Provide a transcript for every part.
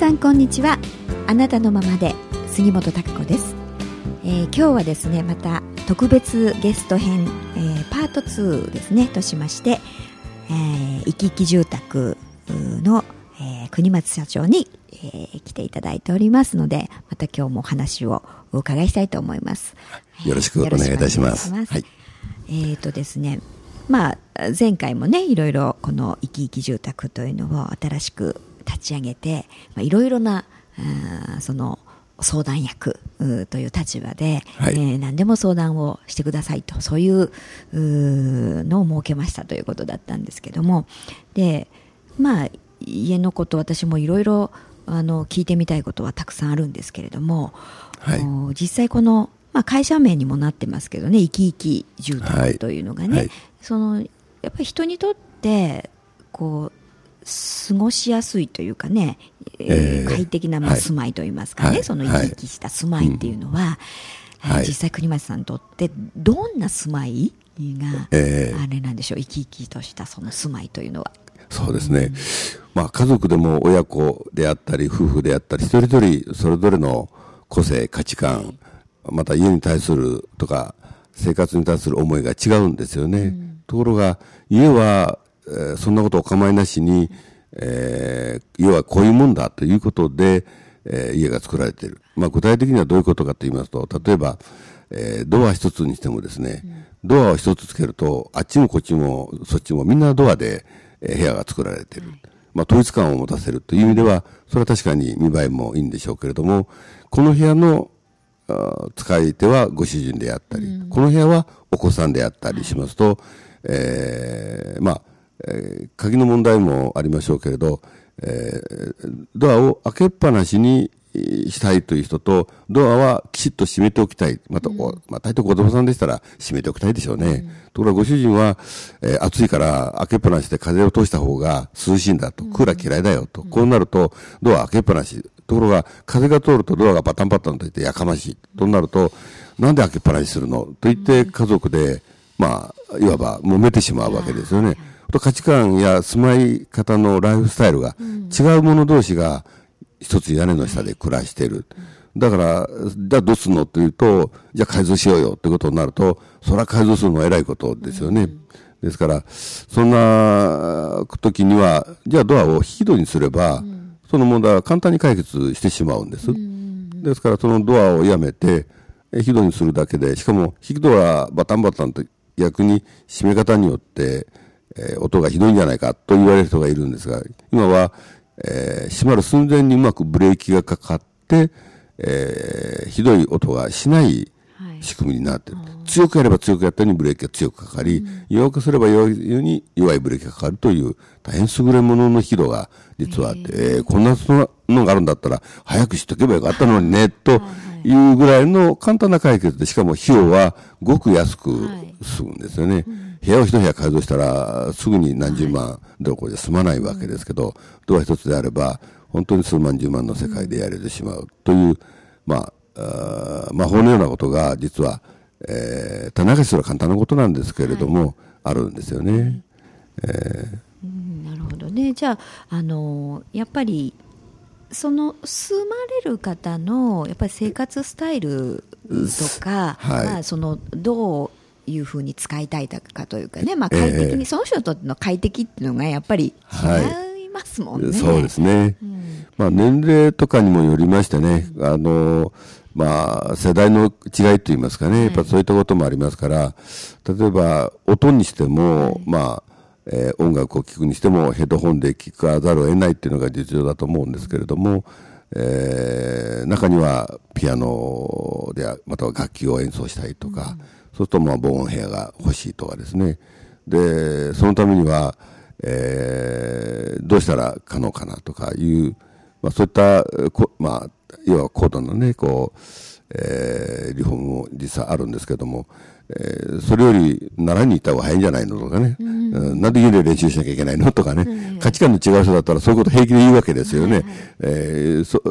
皆さんこんにちは。あなたのままで杉本孝子です、えー、今日はですねまた特別ゲスト編、えー、パート2ですねとしまして、えー、生き生き住宅の、えー、国松社長に、えー、来ていただいておりますのでまた今日もお話をお伺いしたいと思います。よろしくお願いいたします。はい、えっ、とですねまあ前回もねいろいろこの生き生き住宅というのを新しく立ち上げて、まあ、いろいろなその相談役という立場で、はい、えー、何でも相談をしてくださいとそういうのを設けましたということだったんですけどもでまあ家のこと私もいろいろあの聞いてみたいことはたくさんあるんですけれども、はい、実際この、まあ、会社名にもなってますけどね生き生き住宅というのがね、はい、そのやっぱり人にとってこう過ごしやすいというかね、えー、快適なまあ住まいといいますかね、はい、その生き生きした住まいっていうのは、はい、実際国松さんにとってどんな住まいが、えー、あれなんでしょう生き生きとしたその住まいというのは。そうですね、うん、まあ、家族でも親子であったり夫婦であったり一人一人それぞれの個性価値観また家に対するとか生活に対する思いが違うんですよね、うん、ところが家はえー、そんなことお構いなしに、えー、要はこういうもんだということで、えー、家が作られている。まあ、具体的にはどういうことかと言いますと、例えば、えー、ドア一つにしてもですね、うん、ドアを一つつけると、あっちもこっちもそっちもみんなドアで、えー、部屋が作られている。まあ、統一感を持たせるという意味では、それは確かに見栄えもいいんでしょうけれども、この部屋の使い手はご主人であったり、うん、この部屋はお子さんであったりしますと、えー、まあ、えー、鍵の問題もありましょうけれど、えー、ドアを開けっぱなしにしたいという人と、ドアはきちっと閉めておきたい。また、うん、まあ、大体子供さんでしたら閉めておきたいでしょうね。うん、ところがご主人は、えー、暑いから開けっぱなしで風を通した方が涼しいんだと。クーラー嫌いだよと。こうなると、ドア開けっぱなし。ところが、風が通るとドアがパタンパタンと言ってやかましい。となると、なんで開けっぱなしするの？と言って家族で、まあ、いわば揉めてしまうわけですよね。と価値観や住まい方のライフスタイルが違う者同士が一つ屋根の下で暮らしている。だから、じゃあどうすんのっていうと、じゃあ改造しようよってことになると、それは改造するのは偉いことですよね。ですから、そんな時には、じゃあドアを引き戸にすれば、その問題は簡単に解決してしまうんです。ですから、そのドアをやめて、引き戸にするだけで、しかも引き戸はバタンバタンと逆に閉め方によって、えー、音がひどいんじゃないかと言われる人がいるんですが、今は、えー、閉まる寸前にうまくブレーキがかかって、えー、ひどい音がしない仕組みになっている。はい、強くやれば強くやったようにブレーキが強くかかり、うん、弱くすれば弱いように弱いブレーキがかかるという大変優れものの引動が実はあって、えー、こんなのがあるんだったら早く知っとけばよかったのにね、というぐらいの簡単な解決で、しかも費用はごく安く済むんですよね。はいうん部屋を一部屋改造したら、すぐに何十万どころで済まないわけですけど、ドア一つであれば、本当に数万十万の世界でやれてしまうという、まあ、あ魔法のようなことが、実は、えー、棚橋すら簡単なことなんですけれども、はい、あるんですよね。えー、なるほどね。じゃあ、あのやっぱり、その住まれる方のやっぱり生活スタイルとか、はい、まあ、そのどういうふうに使いたいかというかね、まあ、快適に、えー、その人にとっての快適っていうのがやっぱり違いますもんね。はい、そうですね、うん、まあ、年齢とかにもよりましてね、あのまあ、世代の違いといいますかね、やっぱそういったこともありますから、例えば音にしても、はい、まあえー、音楽を聴くにしてもヘッドホンで聴かざるを得ないっていうのが実情だと思うんですけれども、えー、中にはピアノでまたは楽器を演奏したりとか、うんそうするとまあ防音部屋が欲しいとかですね。で、そのためには、えー、どうしたら可能かなとかいう、まあそういった、こまあ、要は高度なね、こう、えー、リフォームも実はあるんですけども、えー、それより習いに行った方が早いんじゃないのとかね、うん、うん、なんで家で練習しなきゃいけないのとかね、うん、価値観の違う人だったらそういうこと平気で言うわけですよね。はいはい、えー、そ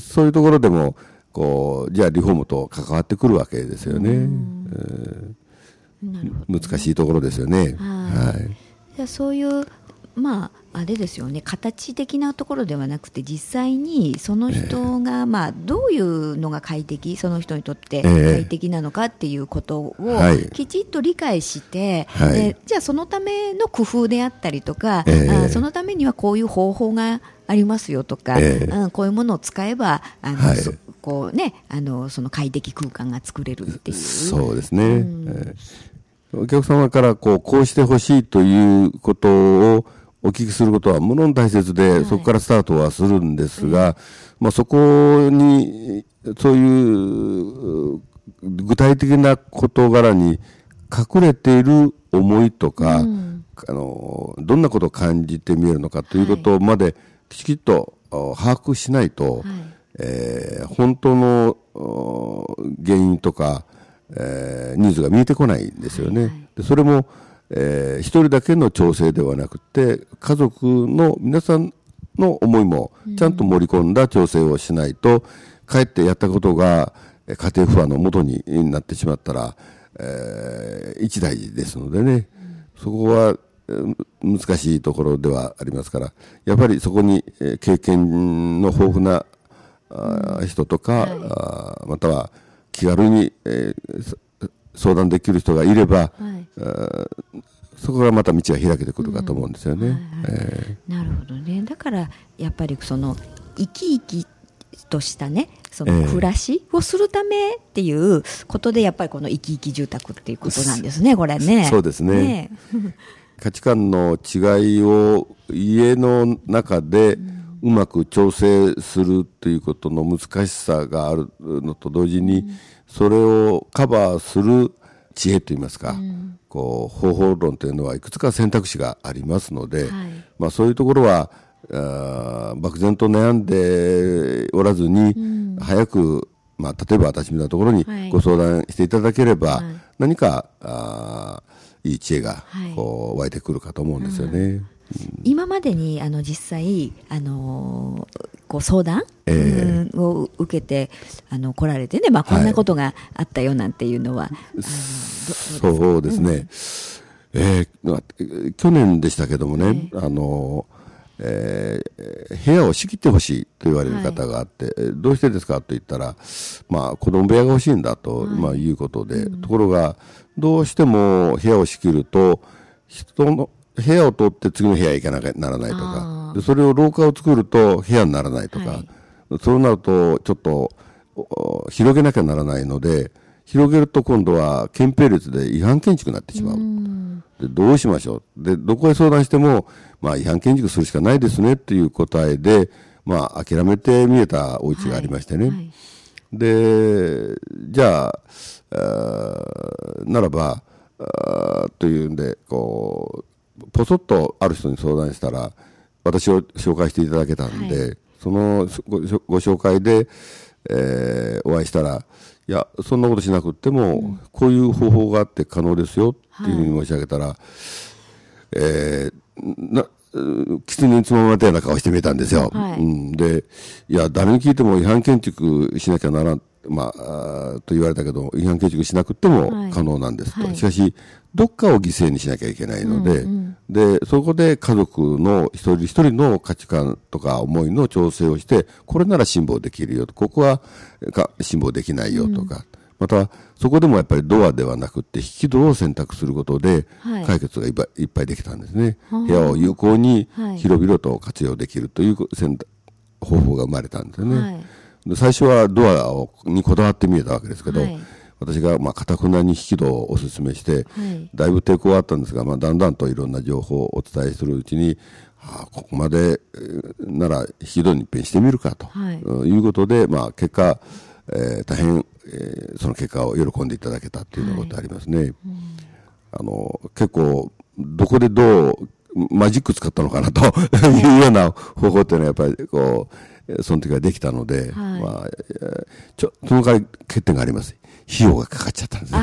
そういうところでも、こうじゃあリフォームと関わってくるわけですよね。えー、難しいところですよね。はい。じゃあそういうまああれですよね。形的なところではなくて実際にその人が、まあどういうのが快適その人にとって快適なのかっていうことをきちっと理解して、はい。でじゃあそのための工夫であったりとか、ええ。あそのためにはこういう方法がありますよとか、ええ。うんこういうものを使えばあの、はい。そこうねあのその快適空間が作れるっていう。そうですね。えーお客様からこう、こうしてほしいということをお聞きすることはものの大切で、そこからスタートはするんですが、まあそこに、そういう具体的な事柄に隠れている思いとか、あの、どんなことを感じて見えるのかということまできちっとあ把握しないと、えー本当のお原因とか、えーニーズが見えてこないんですよね。でそれも、えー一人だけの調整ではなくて家族の皆さんの思いもちゃんと盛り込んだ調整をしないと、かえってやったことがえー家庭不安のもとになってしまったら、えー一大事ですのでね、そこはえー難しいところではありますから、やっぱりそこにえー経験の豊富なあー人とか、あーまたは気軽に、えーそ相談できる人がいれば、はい。そこがまた道が開けてくるかと思うんですよね。えなるほどね。だからやっぱりその生き生きとしたねそええ。の暮らしをするためっていうことでやっぱりこの生き生き住宅っていうことなんですねこれね。そうですね。ー 価値観の違いを家の中でうまく調整するということの難しさがあるのと同時に、それをカバーする知恵といいますか、こう方法論というのはいくつか選択肢がありますので、はい。まあ、そういうところはあー漠然と悩んでおらずに、早く、まあ、例えば私みたいなところにはい。ご相談していただければ、はい。何かあーいい知恵がはい。こう湧いてくるかと思うんですよね。今までにあの実際、あのーこう相談、えうんを受けてあの来られてね、まあ、こんなことがあったよなんていうのは、あのどそうですね、えーまあ去年でしたけどもね、あのえー部屋を仕切ってほしいと言われる方があって、えーどうしてですかと言ったら、まあ、子供部屋が欲しいんだと、まあ、いうことで、ところが、どうしても部屋を仕切ると、人の部屋を取って次の部屋へ行かなきゃならないとか。あ、でそれを廊下を作ると部屋にならないとか、はい。そうなると、ちょっとお広げなきゃならないので、広げると今度は憲兵率で違反建築になってしまう。でどうしましょう。で、どこへ相談しても、まあ、違反建築するしかないですねっていう答えで、まあ、諦めて見えたお家がありましてね。はいで、じゃあ、あーならば、あーというんで、こう、ぽそっとある人に相談したら、私を紹介していただけたんで、はそのごご紹介で、えーお会いしたら、いや、そんなことしなくっても、こういう方法があって可能ですよっていうふうに申し上げたら、えーな、う狐につままれたような顔してみたんですよ。はい。うん、で、いや、誰に聞いても違反建築しなきゃならん、まあ、と言われたけど、違反建築しなくてもはい。可能なんですと。はい。しかし、どっかを犠牲にしなきゃいけないので、で、そこで家族の一人一人の価値観とか思いの調整をして、これなら辛抱できるよと、ここはか辛抱できないよとか、また、そこでもやっぱりドアではなくて、引き戸を選択することではい、解決がいっぱいいっぱいできたんですね。はあ。部屋を有効にはい。広々と活用できるという選択方法が生まれたんですよね。はい。で最初はドアをにこだわって見えたわけですけど、はい。私がまあ堅くなに引き戸をお勧めして、はい。だいぶ抵抗はあったんですが、まあ、だんだんといろんな情報をお伝えするうちに、ああここまでえーなら引き戸に一遍してみるかと、はい。うんいうことで、まあ、結果、えー大変、えーその結果を喜んでいただけたっていうようなことありますね。あの結構どこでどうマジック使ったのかなとい。うような方法っていうのはやっぱりこうえーその時はできたので、はい。まあ、えーちょその代わり欠点があります。費用がかかっちゃったんですね。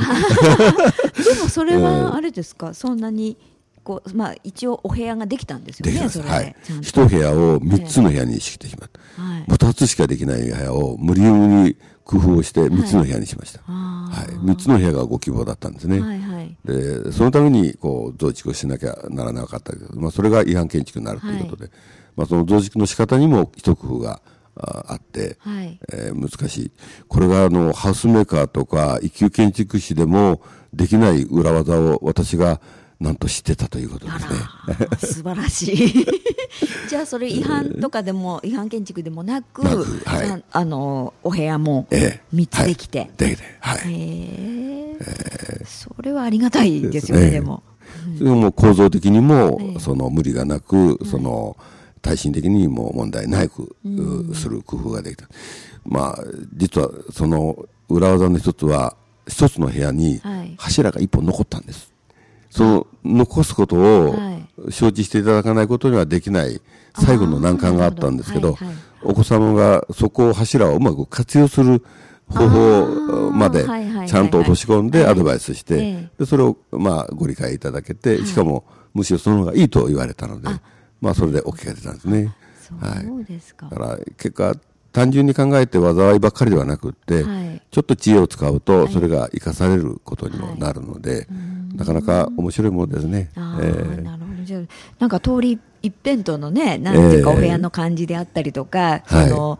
でもそれは あれですか、そんなにこう、まあ、一応お部屋ができたんですよね、ではい。一部屋を三つの部屋に仕切ってしまった。はい。二つしかできない部屋を無理に工夫をして三つの部屋にしました。あはい。三つの部屋がご希望だったんですね。はい。はいでそのためにこう増築をしなきゃならなかったけど、まあ、それが違反建築になるということで、まあ、その増築の仕方にも一工夫がああって、はい。えー難しい。これがあの、ハウスメーカーとか一級建築士でもできない裏技を私がなんと知ってたということですね。素晴らしい。じゃあ、それ違反とかでも、違反建築でもなく、はいさあの、お部屋もええ3つできて。はいできて、はい。へえそれはありがたいですよね、でも。それも構造的にも、ええその無理がなく、その耐震的にも問題なく、する工夫ができた。まあ、実はその裏技の一つは、一つの部屋にはい柱が一本残ったんです。その残すことをはい。承知していただかないことにはできない最後の難関があったんですけどはいはい、お子様がそこを柱をうまく活用する方法までちゃんと落とし込んではい。アドバイスして、ええ。でそれをまあご理解いただけて、しかもむしろその方がいいと言われたので、まあそれで OK が出たんですね。そうですか。だから結果、単純に考えて災いばっかりではなくって、はい。ちょっと知恵を使うと、それが生かされることにもなるので、なかなか面白いものですね。ああ、えーなるほど。じゃあ、なんか通り一辺倒のね、なんていうかええお部屋の感じであったりとか、はい。その、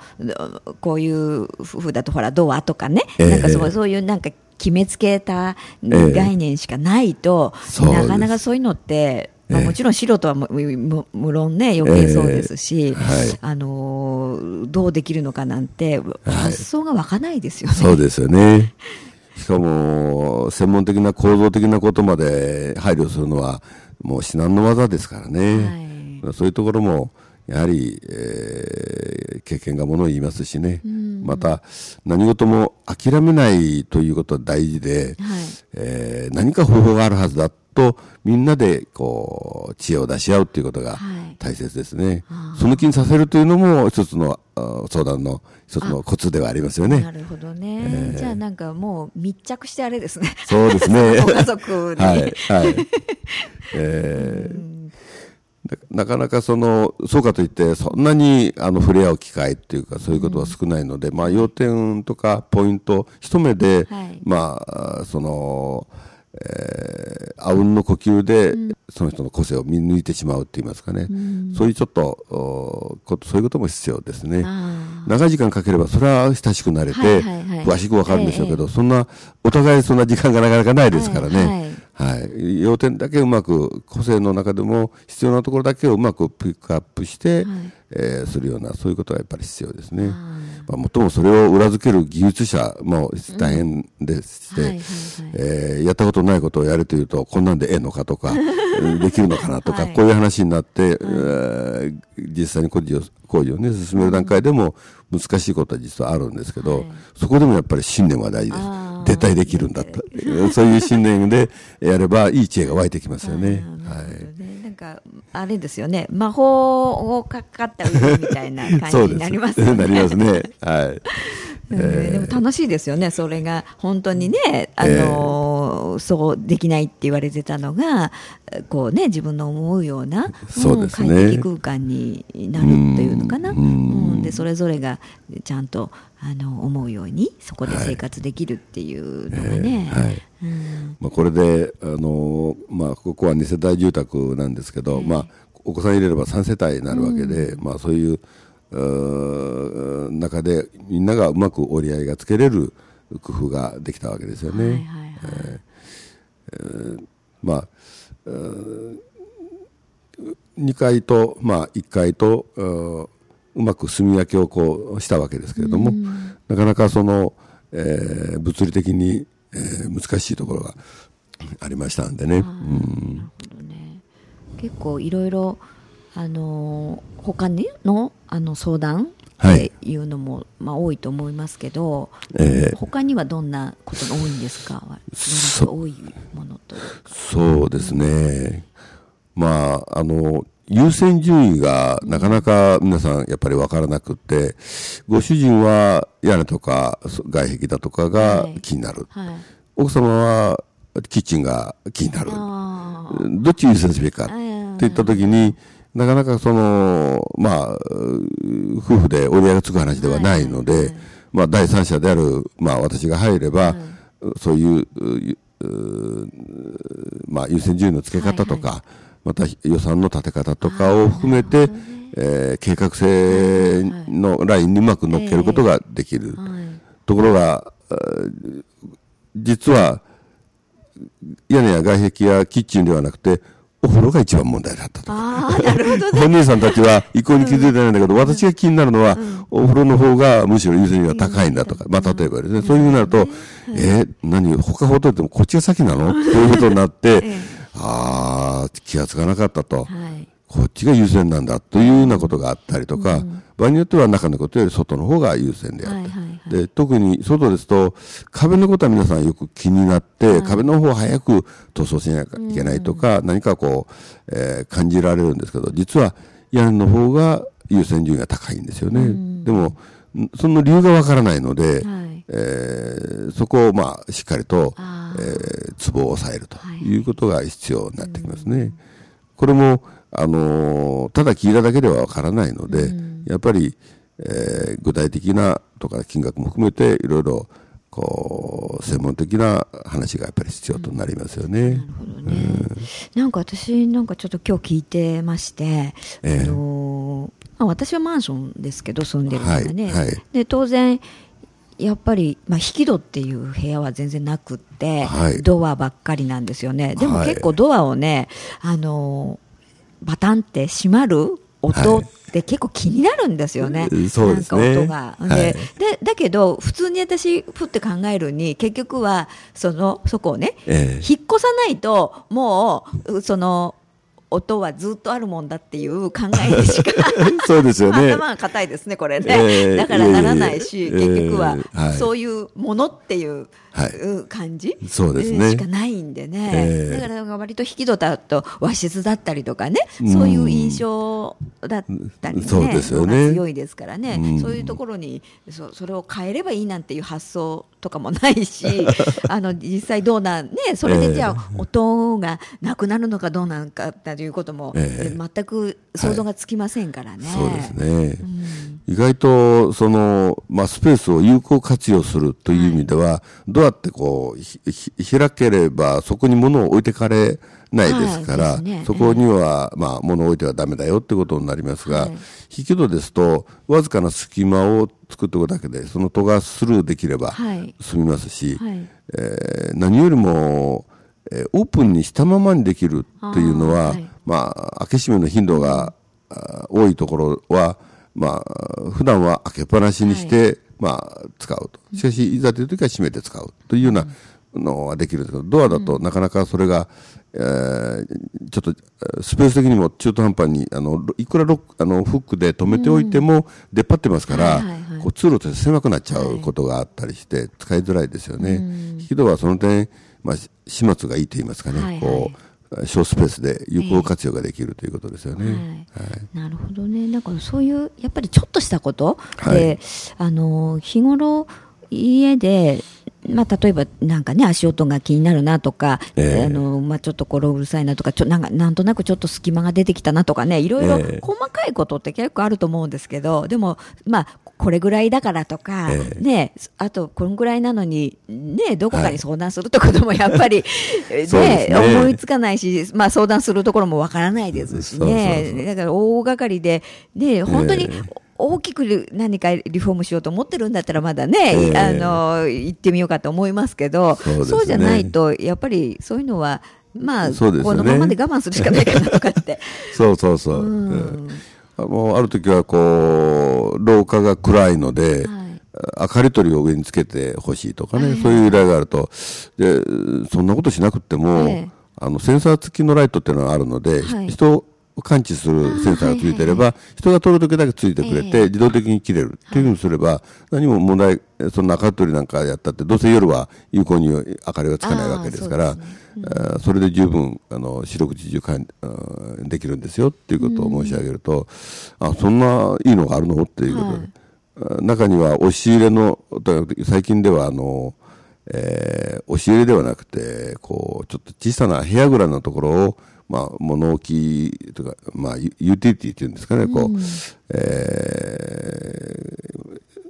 こういう夫婦だとほら、ドアとかね、ええ。なんかそうそういうなんか決めつけたええ。概念しかないと、そうです。なかなかそういうのって、まあ、ええもちろん素人はむむ無論ね、余計そうですし、ええ。はい。あのーどうできるのかなんて、発想が湧かないですよね。そうですよね。しかも、専門的な構造的なことまで配慮するのは、もう至難の技ですからね。そういうところも、やはり、えー経験がものを言いますしね。また、何事も諦めないということは大事で、はいえー何か方法があるはずだと、みんなで、こう、知恵を出し合うということがはい大切ですね。その気にさせるというのも、一つのあ相談の一つのコツではありますよね。なるほどね、じゃあなんかもう密着してあれですね。そうですね。ご家族に。はい、はい。えーななかなかその、そうかといって、そんなにあの触れ合う機会っていうか、そういうことは少ないので、まあ、要点とかポイント、一目で、はいまあ、その、えー、あうんの呼吸で、その人の個性を見抜いてしまうって言いますかね。そういうちょっと、おことそういうことも必要ですね。あ長い時間かければ、それは親しくなれて、はいはいはい詳しくわかるんでしょうけど、えそんな、お互いそんな時間がなかなかないですからはいね。はい。要点だけうまく、個性の中でも必要なところだけをうまくピックアップして、えーするような、そういうことがやっぱり必要ですね。まあ、もっともそれを裏付ける技術者も大変でして、やったことないことをやるというと、こんなんでええのかとか、え ーできるのかなとか、はい。こういう話になって、えー実際に工事を工事を、ね、進める段階でも難しいことは実はあるんですけど、はい。そこでもやっぱり信念は大事ですあー。絶対できるんだった。そういう信念でやれば、いい知恵が湧いてきますよね。はい。なんか、あれですよね。魔法をかかった上みたいな 感じになりますよね。なりますね。はい。うんでも楽しいですよね、それが本当にね、あのーそうできないって言われてたのが、こうね、自分の思うような、そうですね。ん快適空間になるっていうのかな、ううん。んでそれぞれがちゃんとあの思うように、そこで生活できるっていうのがね、はい。うん。まあ、これで、あのまあ、ここは2世帯住宅なんですけど、まあ、お子さん入れれば3世帯になるわけで、まあ、そういううー中でみんながうまく折り合いがつけれる工夫ができたわけですよね。はいはいはいまあ、うー2階と、まあ、1階とうーうまく住み分けをこうしたわけですけれども、なかなかその、えー物理的に、えー難しいところがありましたんでね。うん。結構いろいろ、あのー他にのあの相談はいっていうのも、まあ、多いと思いますけど、えー他にはどんなことが多いんですか？多いものとそうですね。まあ、あの、優先順位がなかなか皆さんやっぱり分からなくって、ご主人は屋根とかそ外壁だとかがはい。気になる。はい。奥様はキッチンが気になる。あどっち優先すべきかってー言ったときに、なかなかその、まあ、う夫婦で折り合いがつく話ではないので、まあ、第三者である、まあ、私が入れば、そういう、うまあ、優先順位の付け方とか、はいはい、また予算の立て方とかを含めて、えー、計画性のラインにうまく乗っけることができる。ところが、実は、屋根や外壁やキッチンではなくて、お風呂が一番問題だったと。ああ、なるほど、ね、本人さんたちは一向に気づいてないんだけど、うん、私が気になるのは、うん、お風呂の方がむしろ優先順位が高いんだとか、まあ例えばですね、そういうふうになると、えー、何、他ほどってもこっちが先なの？ということになって、ああ、気がつかなかったと。はいこっちが優先なんだというようなことがあったりとか、うん、場合によっては中のことより外の方が優先であった、はいはいはい、で特に外ですと壁のことは皆さんよく気になって、はい、壁の方を早く塗装しなきゃいけないとか、うん、何かこう、えー、感じられるんですけど実は屋根の方が優先順位が高いんですよね、うん、でもその理由がわからないので、はい、えー、そこをまあしっかりと、えー、ツボを抑えるということが必要になってきますね。これもあのただ聞いただけではわからないので、うん、やっぱり、えー、具体的なとか金額も含めていろいろこう専門的な話がやっぱり必要となりますよね。うん、なるほどね、うん、なんか私なんかちょっと今日聞いてまして、えー、あのまあ、私はマンションですけど住んでるからね、はいはい、で当然やっぱり、まあ、引き戸っていう部屋は全然なくって、はい、ドアばっかりなんですよね。でも結構ドアをね、あのバタンって閉まる音って結構気になるんですよね。はい、そうですね。音が。で、はい、で、だけど、普通に私、ふって考えるに、結局は、その、そこをね、えー、引っ越さないと、もう、その、音はずっとあるもんだっていう考えでしか そうですよね。頭が硬いですねこれね、えー、だからならないし、結局はそういうものっていう感じ、そうですね。しかないんでね、えー、だから割と引き戸だと和室だったりとかねそういう印象だったりね、そうですよね。強いですからね、そういうところにそそれを変えればいいなんていう発想とかもないし あの実際どうなんねそれでじゃあ、音がなくなるのかどうなのかということも、えー、全く想像がつきませんからね。はい、そうですね、うん、意外とその、まあ、スペースを有効活用するという意味では、はい、どうやってこう開ければそこに物を置いてかれないですから、はいね、そこには、えー、まあ、物を置いてはだめだよってことになりますが、引き戸ですと、わずかな隙間を作っておくだけで、その戸がスルーできれば済みますし、はい、えー、何よりも、えー、オープンにしたままにできるというのは、はい、まあ、開け閉めの頻度が多いところは、まあ、普段は開けっぱなしにして、はい、まあ、使うと。しかし、いざという時は閉めて使うというようなのはできるんですけど、ドアだとなかなかそれが、えー、ちょっとスペース的にも中途半端にあのいくらロあのフックで止めておいても出っ張ってますから、こう通路として狭くなっちゃうことがあったりして使いづらいですよね。引き戸はその点まあ、始末がいいと言いますかね、こう小スペースで有効活用ができるということですよね。はい。はい、なるほどね。なんかそういうやっぱりちょっとしたことで、あの日頃家でまあ、例えばなんかね、足音が気になるなとか、えー、あのまあ、ちょっとこれうるさいなとかちょなんか、なんとなくちょっと隙間が出てきたなとかね、いろいろ細かいことって結構あると思うんですけど、でも、まあ、これぐらいだからとか、えー、ね、あとこのぐらいなのに、ね、どこかに相談するってこともやっぱり、はい、ね、ね、思いつかないし、まあ、相談するところもわからないですしね、だから大掛かりで、ね、本当に、えー大きく何かリフォームしようと思ってるんだったらまだね、えー、あの行ってみようかと思いますけどそう、ね,、じゃないとやっぱりそういうのはまあ、ね、このままで我慢するしかないかなとかって。そうそうそう、うん、もうある時はこう廊下が暗いので、はい。明かり取りを上につけてほしいとかね、はい、そういう依頼があると。でそんなことしなくても、はい、あのセンサー付きのライトっていうのがあるので、はい、人感知するセンサーがついてれば、人が通るときだけついてくれて、自動的に切れるというふうにすれば、何も問題、その中取りなんかやったって、どうせ夜は有効に明かりがつかないわけですから、それで十分、あの、四六時中できるんですよっていうことを申し上げると、あ、そんないいのがあるの？っていうことで、中には押し入れの、最近ではあの、えー、押し入れではなくて、こう、ちょっと小さな部屋ぐらいのところを、まあ、物置とか、まあ、ユーティリティっていうんですかね、こう、うん、え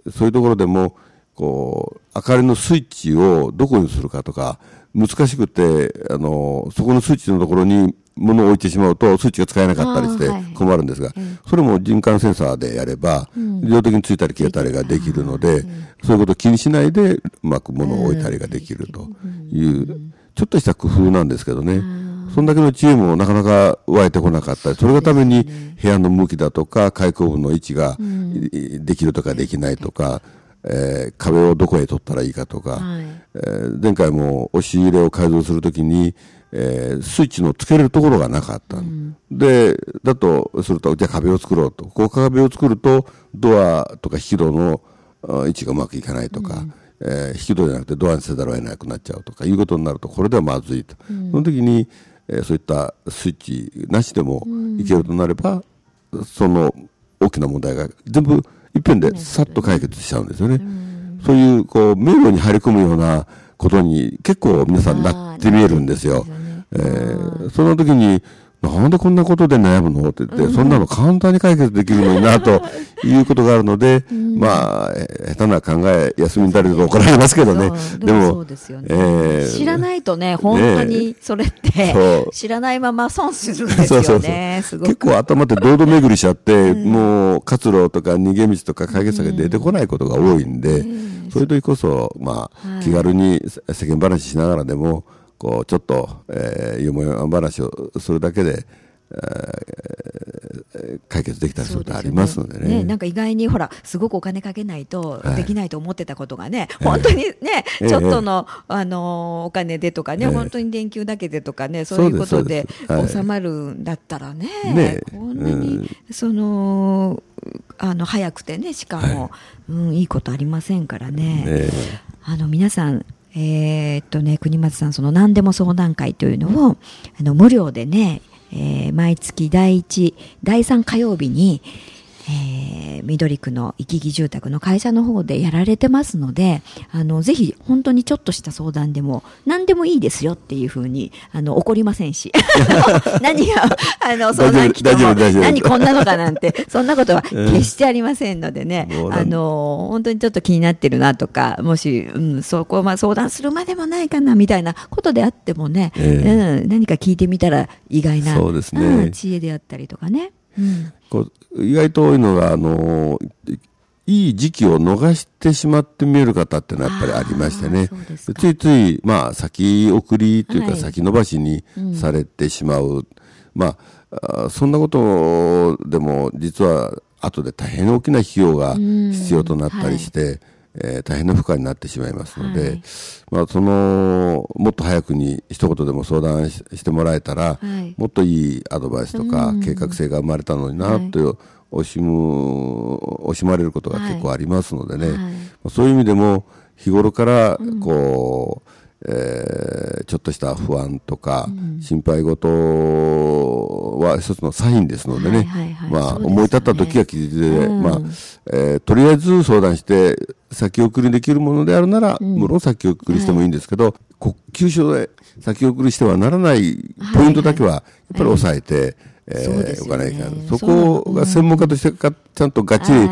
ー、そういうところでも、こう、明かりのスイッチをどこにするかとか、難しくて、あの、そこのスイッチのところに物を置いてしまうと、スイッチが使えなかったりして困るんですが、それも人感センサーでやれば、自動的についたり消えたりができるので、そういうことを気にしないで、うまく物を置いたりができるとい。う、ちょっとした工夫なんですけどね。そんだけの知恵もなかなか湧いてこなかったり、それがために部屋の向きだとか、開口部の位置ができるとかできないとか、えー、壁をどこへ取ったらいいかとか、はい、えー、前回も押し入れを改造するときに、えー、スイッチのつけれるところがなかった、うん、で、だとすると、じゃあ壁を作ろうと。こう壁を作ると、ドアとか引き戸の位置がうまくいかないとか、うん、えー、引き戸じゃなくてドアにせざるを得なくなっちゃうとかいうことになると、これではまずいと。うん、その時に、えー、そういったスイッチなしでもいけるとなれば、その大きな問題が全部いっぺんでさっと解決しちゃうんですよね。そういう、こう、迷路に入り込むようなことに結構皆さんなって見えるんですよ。えー、その時に、なんでこんなことで悩むの？って言って、うん、そんなの簡単に解決できるのにな、と いうことがあるので、うん、まあ、下手な考え、休みになると怒られますけどね。でも、知らないとね、本当にそれって、ね、知らないまま損するんですよね。結構頭って堂々巡りしちゃって、うん、もう活路とか逃げ道とか解決策が出てこないことが多いんで、そういう時こそ、まあ、気軽に世間話しながらでも、こうちょっと、えー、よもや話をするだけで、えー、解決できたりすることありますのでね、ね、なんか意外にほらすごくお金かけないとできないと思ってたことがね、はい、本当にね、えー、ちょっとの、あのお金でとかね、えー、本当に電球だけでとかねそういうことで収まるんだったらね、ねこんなに、うん、そのあの早くてねしかも、はい、うん、いいことありませんからね。ねあの皆さんえー、っとね、国松さん、その何でも相談会というのを、あの、無料でね、えー、毎月第1、第3火曜日に、えー、緑区の行き来住宅の会社の方でやられてますので、あの、ぜひ本当にちょっとした相談でも何でもいいですよっていうふうに、あの、怒りませんし。何が、あの、相談来ても、何こんなのかなんて、そんなことは決してありませんのでね、うん、あの、本当にちょっと気になってるなとか、もし、うん、そこ、まあ相談するまでもないかなみたいなことであってもね、えー、うん、何か聞いてみたら意外な、そうですね、うん、知恵であったりとかね。うん、こう意外と多いのが、あの、いい時期を逃してしまって見える方っていうのはやっぱりありましてね。ついつい、まあ、先送りというか先延ばしにされてしまう。はいうん、まあ、そんなことでも実は後で大変大きな費用が必要となったりして、はいえー、大変な負荷になってしまいますので、はい、まあ、そのもっと早くに一言でも相談してもらえたら、はい、もっといいアドバイスとか計画性が生まれたのになという、惜しむ惜しまれることが結構ありますのでね、はい、そういう意味でも日頃からこう、うんえー、ちょっとした不安とか、心配事は一つのサインですのでね、まあ、思い立った時が気づいて、まあ、えー、とりあえず相談して、先送りできるものであるなら、無論先送りしてもいいんですけど、呼吸症で先送りしてはならないポイントだけは、やっぱり抑えて、えー、おかないかそこが専門家としてかちゃんとがっちり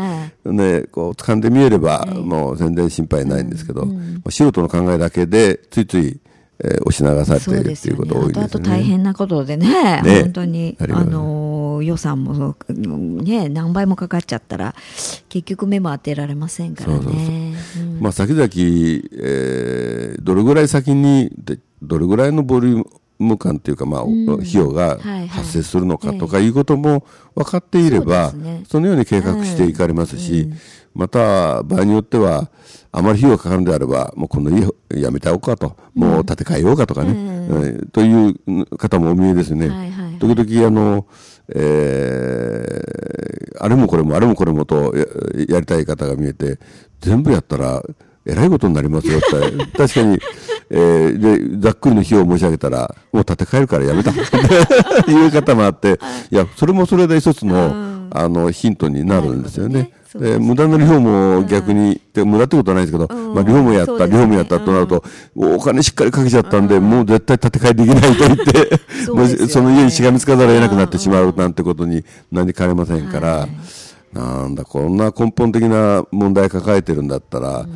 ね、こう掴んでみえれば、もう全然心配ないんですけど、素人の考えだけでついつい、えー、押し流されているっていうこと多いですね。あと大変なことでね、ね。本当に、あの予算もね、何倍もかかっちゃったら、結局目も当てられませんからね。まあ、先々、えー、どれぐらい先に、どれぐらいのボリューム、無感というか、まあ、費用が発生するのかとかいうことも分かっていれば、そのように計画していかれますし、また、場合によっては、あまり費用がかかるんであれば、もうこの家やめておこうかと、もう建て替えようかとかね、という方もお見えですね。時々、あの、えー、あれもこれもあれもこれもとやりたい方が見えて、全部やったら、えらいことになりますよって、確かに、えー、で、ざっくりの費用を申し上げたら、もう建て替えるからやめた。いう方もあって、い。や、それもそれで一つの、あの、ヒントになるんですよね。で、無駄な量も逆に、で無駄ってことはないですけど、まあ、量もやった、量もやったとなると、お金しっかりかけちゃったんで、もう絶対建て替えできないと言って、もうその家にしがみつかざるを得なくなってしまうなんてことになりかねませんから、なんだ、こんな根本的な問題抱えてるんだったら、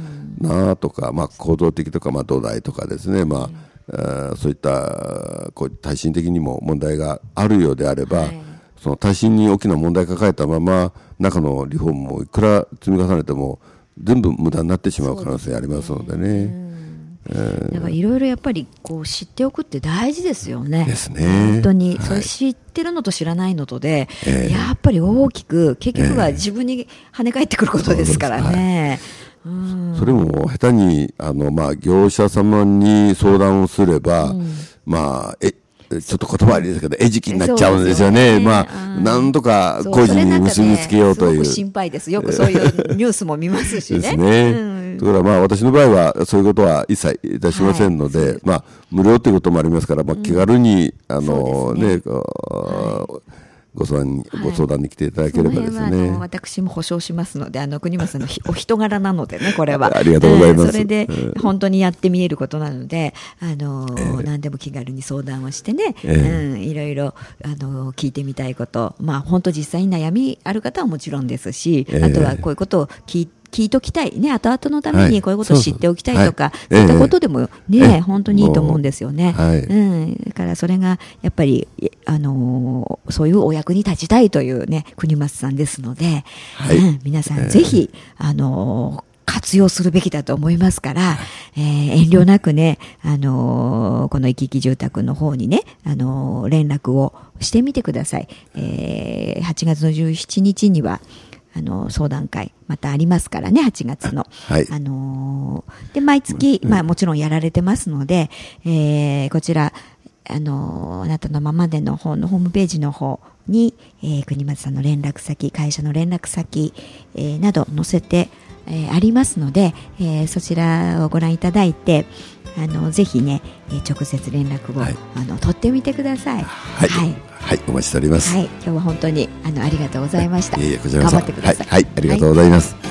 なとか、まあ、構造的とか、まあ、土台とかですね、まあ、あそういったこう耐震的にも問題があるようであれば、はい。その耐震に大きな問題を抱えたまま中のリフォームもいくら積み重ねても全部無駄になってしまう可能性ありますのでね。だからいろいろやっぱりこう知っておくって大事ですよね。ですね。本当に、それ知ってるのと知らないのとで、やっぱり大きく結局は自分に跳ね返ってくることですからね。それも下手にあの、まあ、業者様に相談をすれば、うん、まあえちょっと言葉悪いですけど、餌食になっちゃうんですよね。ね。まあ、なんとか工事に結びつけようという。うね、心配です。よくそういうニュースも見ますしね。ですね。うん、だからまあ私の場合はそういうことは一切いたしませんので、はい、まあ無料ということもありますから、まあ気軽に、うん、あのね、ねはいご相談に、はい、ご相談に来ていただければですね。私も保証しますので、あの国松さんのお人柄なのでね、これは。ありがとうございます。それで、本当にやってみえることなので、あの、えー、何でも気軽に相談をしてね、えー、うん、いろいろ、あの、聞いてみたいこと、まあ、本当実際に悩みある方はもちろんですし、えー、あとはこういうことを聞いて、聞いときたい、ね、後々のためにこういうことを知っておきたいとか、そうい。ったことでもね、本当にいいと思うんですよね。うん、だからそれがやっぱり、あのー、そういうお役に立ちたいというね、国松さんですので、はい、うん、皆さんぜひ、あのー活用するべきだと思いますから、えー、遠慮なくね、あのー、この行き来住宅の方にね、あのー、連絡をしてみてください。えー、8月の17日には、あの相談会またありますからね8月の、はい、あのー、で毎月、まあ、もちろんやられてますので、えー、こちらあのー、あなたのままでの方のホームページの方に、えー、国松さんの連絡先会社の連絡先、えー、など載せて、えー、ありますので、えー、そちらをご覧いただいてあのぜひね、えー、直接連絡を、はい、あの取ってみてください。はい、はい。はい、お待ちしております。はい、今日は本当にあのありがとうございました。い。えいえこちら頑張ってください、はい、ありがとうございます。